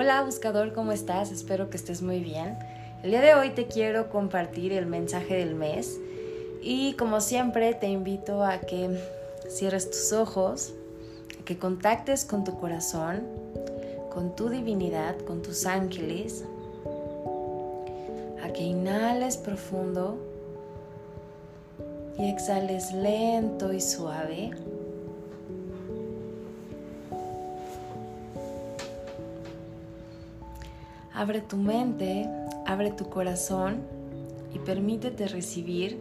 Hola buscador, ¿cómo estás? Espero que estés muy bien. El día de hoy te quiero compartir el mensaje del mes y como siempre te invito a que cierres tus ojos, a que contactes con tu corazón, con tu divinidad, con tus ángeles, a que inhales profundo y exhales lento y suave. Abre tu mente, abre tu corazón y permítete recibir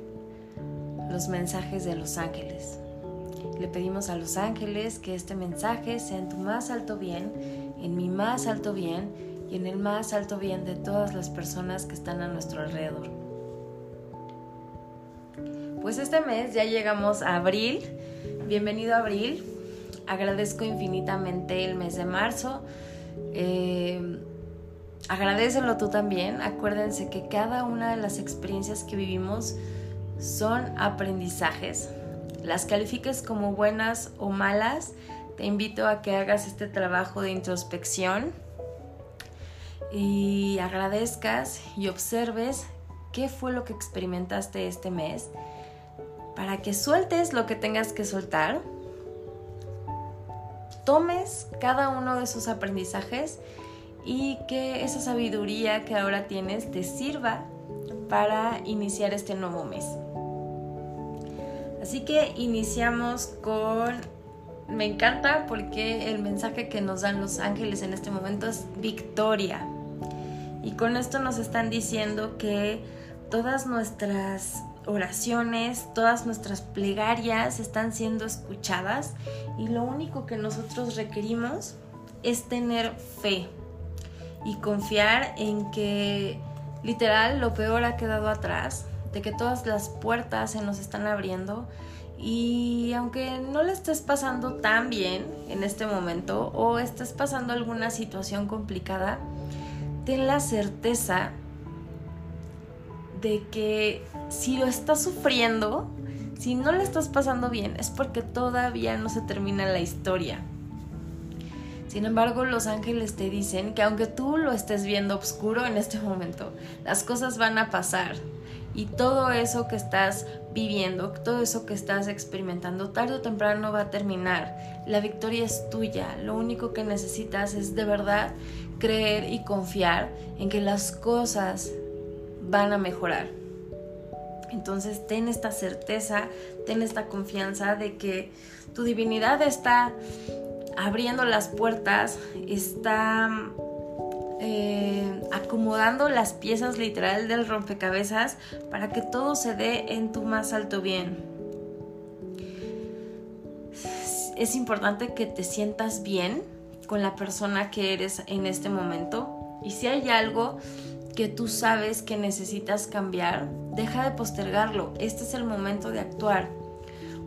los mensajes de los ángeles. Le pedimos a los ángeles que este mensaje sea en tu más alto bien, en mi más alto bien y en el más alto bien de todas las personas que están a nuestro alrededor. Pues este mes ya llegamos a abril. Bienvenido a abril. Agradezco infinitamente el mes de marzo. Eh, agradecelo tú también. Acuérdense que cada una de las experiencias que vivimos son aprendizajes. Las califiques como buenas o malas. Te invito a que hagas este trabajo de introspección y agradezcas y observes qué fue lo que experimentaste este mes para que sueltes lo que tengas que soltar, tomes cada uno de esos aprendizajes y que esa sabiduría que ahora tienes te sirva para iniciar este nuevo mes. Así que iniciamos con... Me encanta porque el mensaje que nos dan los ángeles en este momento es victoria. Y con esto nos están diciendo que todas nuestras oraciones, todas nuestras plegarias están siendo escuchadas y lo único que nosotros requerimos es tener fe y confiar en que literal lo peor ha quedado atrás, de que todas las puertas se nos están abriendo y aunque no le estés pasando tan bien en este momento o estés pasando alguna situación complicada, ten la certeza de que si lo estás sufriendo, si no le estás pasando bien, es porque todavía no se termina la historia. Sin embargo, los ángeles te dicen que aunque tú lo estés viendo oscuro en este momento, las cosas van a pasar. Y todo eso que estás viviendo, todo eso que estás experimentando, tarde o temprano va a terminar. La victoria es tuya. Lo único que necesitas es de verdad creer y confiar en que las cosas van a mejorar. Entonces ten esta certeza, ten esta confianza de que tu divinidad está abriendo las puertas, está eh, acomodando las piezas literal del rompecabezas para que todo se dé en tu más alto bien. Es importante que te sientas bien con la persona que eres en este momento y si hay algo que tú sabes que necesitas cambiar, deja de postergarlo. Este es el momento de actuar.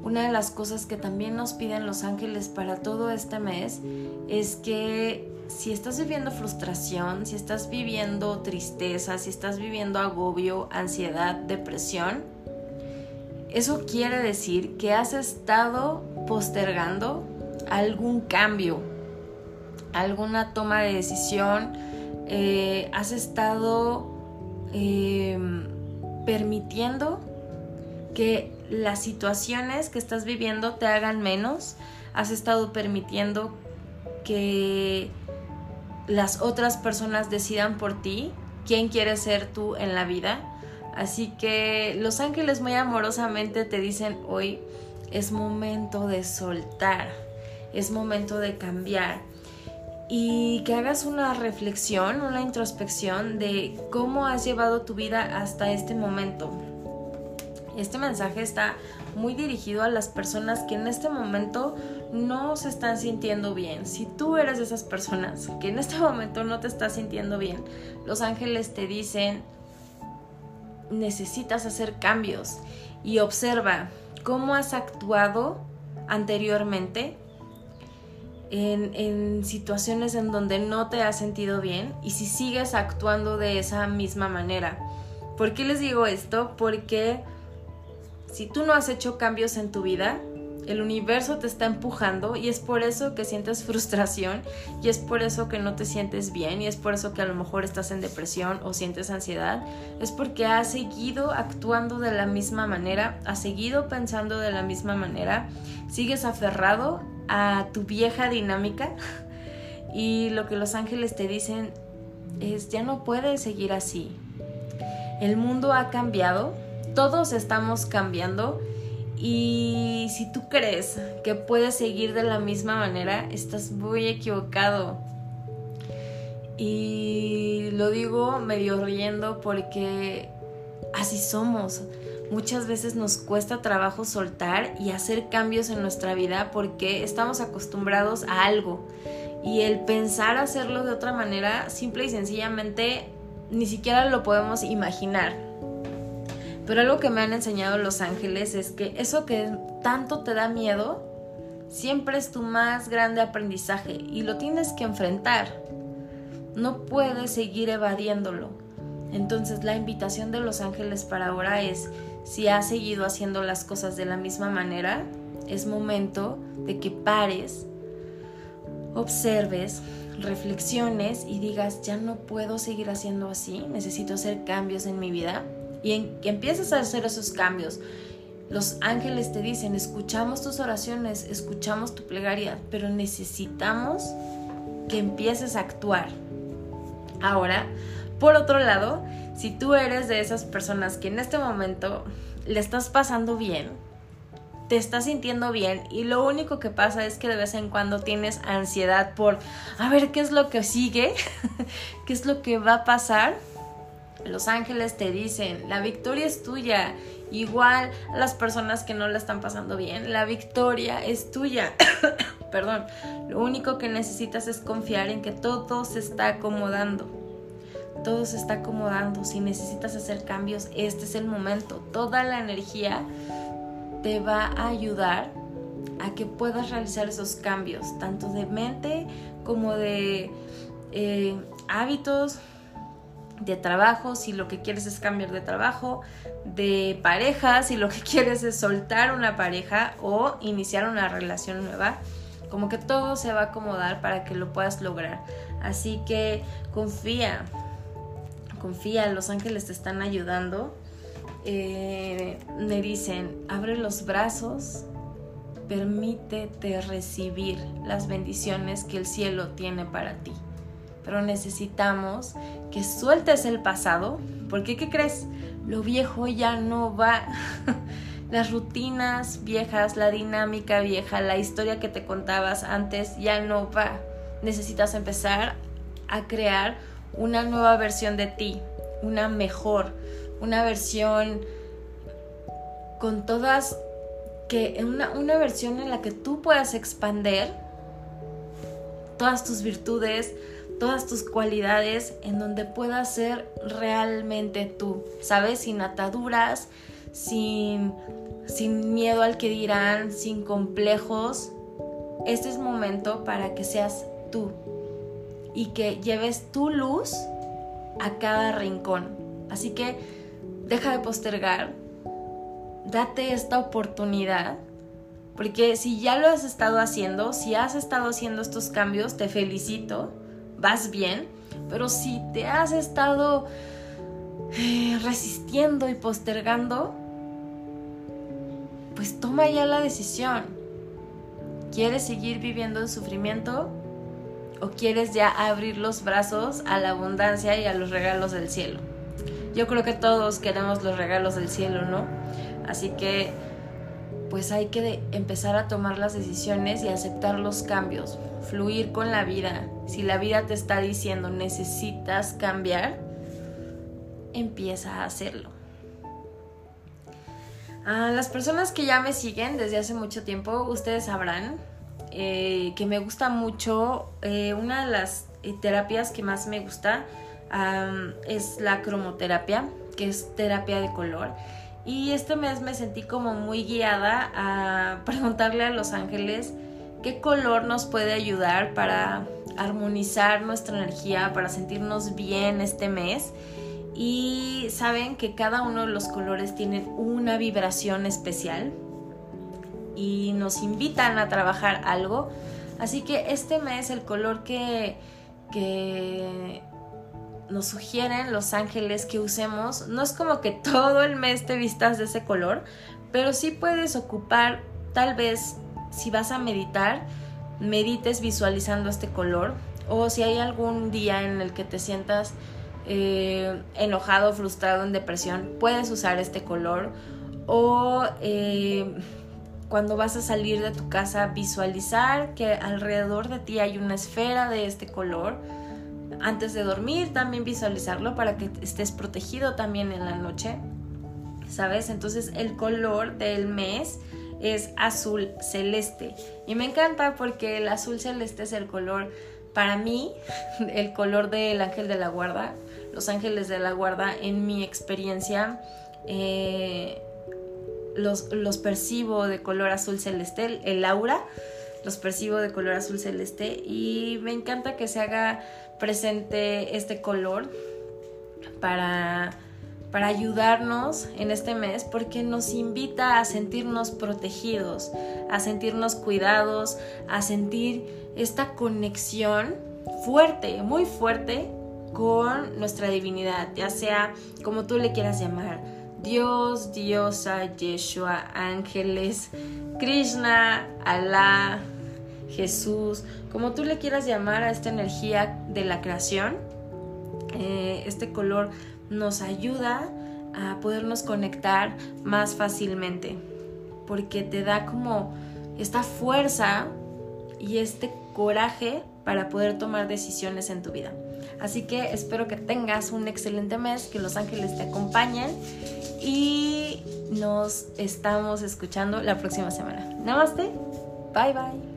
Una de las cosas que también nos piden los ángeles para todo este mes es que si estás viviendo frustración, si estás viviendo tristeza, si estás viviendo agobio, ansiedad, depresión, eso quiere decir que has estado postergando algún cambio, alguna toma de decisión, eh, has estado em, permitiendo que las situaciones que estás viviendo te hagan menos, has estado permitiendo que las otras personas decidan por ti quién quieres ser tú en la vida. Así que los ángeles muy amorosamente te dicen hoy es momento de soltar, es momento de cambiar y que hagas una reflexión, una introspección de cómo has llevado tu vida hasta este momento. Este mensaje está muy dirigido a las personas que en este momento no se están sintiendo bien. Si tú eres de esas personas que en este momento no te estás sintiendo bien, los ángeles te dicen, necesitas hacer cambios y observa cómo has actuado anteriormente en, situaciones en donde no te has sentido bien y si sigues actuando de esa misma manera. ¿Por qué les digo esto? Porque si tú no has hecho cambios en tu vida, El universo te está empujando y es por eso que sientes frustración y es por eso que no te sientes bien y es por eso que a lo mejor estás en depresión o sientes ansiedad. Es porque has seguido actuando de la misma manera, has seguido pensando de la misma manera, sigues aferrado a tu vieja dinámica y lo que los ángeles te dicen es ya no puedes seguir así. El mundo ha cambiado, todos estamos cambiando y si tú crees que puedes seguir de la misma manera, estás muy equivocado. Y lo digo medio riendo porque así somos. Muchas veces nos cuesta trabajo soltar y hacer cambios en nuestra vida porque estamos acostumbrados a algo. Y el pensar hacerlo de otra manera, simple y sencillamente, ni siquiera lo podemos imaginar. Pero algo que me han enseñado los ángeles es que eso que tanto te da miedo, siempre es tu más grande aprendizaje y lo tienes que enfrentar. No puedes seguir evadiéndolo. Entonces la invitación de los ángeles para ahora es, si has seguido haciendo las cosas de la misma manera, es momento de que pares, observes, reflexiones y digas, ya no puedo seguir haciendo así, necesito hacer cambios en mi vida y en, que empieces a hacer esos cambios. Los ángeles te dicen, escuchamos tus oraciones, escuchamos tu plegaria, pero necesitamos que empieces a actuar. Ahora, por otro lado, si tú eres de esas personas que en este momento le estás pasando bien, te estás sintiendo bien y lo único que pasa es que de vez en cuando tienes ansiedad por a ver qué es lo que sigue, qué es lo que va a pasar, los ángeles te dicen, la victoria es tuya. Igual las personas que no la están pasando bien, la victoria es tuya. Perdón, lo único que necesitas es confiar en que todo se está acomodando. Todo se está acomodando. Si necesitas hacer cambios, este es el momento. Toda la energía te va a ayudar a que puedas realizar esos cambios, tanto de mente como de eh, hábitos, de trabajo, si lo que quieres es cambiar de trabajo, de pareja, si lo que quieres es soltar una pareja o iniciar una relación nueva, como que todo se va a acomodar para que lo puedas lograr. Así que confía, confía, los ángeles te están ayudando. Eh, me dicen, abre los brazos, permítete recibir las bendiciones que el cielo tiene para ti pero necesitamos que sueltes el pasado, porque ¿qué crees? Lo viejo ya no va. Las rutinas viejas, la dinámica vieja, la historia que te contabas antes ya no va. Necesitas empezar a crear una nueva versión de ti, una mejor, una versión con todas que una, una versión en la que tú puedas expander todas tus virtudes, todas tus cualidades en donde puedas ser realmente tú, ¿sabes? Sin ataduras, sin, sin miedo al que dirán, sin complejos. Este es momento para que seas tú y que lleves tu luz a cada rincón. Así que deja de postergar, date esta oportunidad, porque si ya lo has estado haciendo, si has estado haciendo estos cambios, te felicito vas bien, pero si te has estado eh, resistiendo y postergando, pues toma ya la decisión. ¿Quieres seguir viviendo en sufrimiento o quieres ya abrir los brazos a la abundancia y a los regalos del cielo? Yo creo que todos queremos los regalos del cielo, ¿no? Así que pues hay que empezar a tomar las decisiones y aceptar los cambios, fluir con la vida. Si la vida te está diciendo necesitas cambiar, empieza a hacerlo. A las personas que ya me siguen desde hace mucho tiempo, ustedes sabrán eh, que me gusta mucho, eh, una de las eh, terapias que más me gusta es la cromoterapia, que es terapia de color. Y este mes me sentí como muy guiada a preguntarle a los ángeles qué color nos puede ayudar para armonizar nuestra energía, para sentirnos bien este mes. Y saben que cada uno de los colores tienen una vibración especial. y nos invitan a trabajar algo. Así que este mes el color que, que nos sugieren los ángeles que usemos, no es como que todo el mes te vistas de ese color, pero sí puedes ocupar, tal vez si vas a meditar, medites visualizando este color, o si hay algún día en el que te sientas eh, enojado, frustrado, en depresión, puedes usar este color, o eh, cuando vas a salir de tu casa, visualizar que alrededor de ti hay una esfera de este color antes de dormir también visualizarlo para que estés protegido también en la noche, ¿sabes? Entonces el color del mes es azul celeste. Y me encanta porque el azul celeste es el color para mí el color del ángel de la guarda los ángeles de la guarda en mi experiencia eh, los, los percibo de color azul celeste el aura los percibo de color azul celeste y me encanta que se haga presente este color para, para ayudarnos en este mes porque nos invita a sentirnos protegidos, a sentirnos cuidados, a sentir esta conexión fuerte, muy fuerte con nuestra divinidad, ya sea como tú le quieras llamar, Dios, diosa, Yeshua, ángeles, Krishna, Alá, Jesús, como tú le quieras llamar a esta energía de la creación, eh, este color nos ayuda a podernos conectar más fácilmente, porque te da como esta fuerza y este coraje para poder tomar decisiones en tu vida. Así que espero que tengas un excelente mes, que los ángeles te acompañen y nos estamos escuchando la próxima semana. Namaste, bye bye.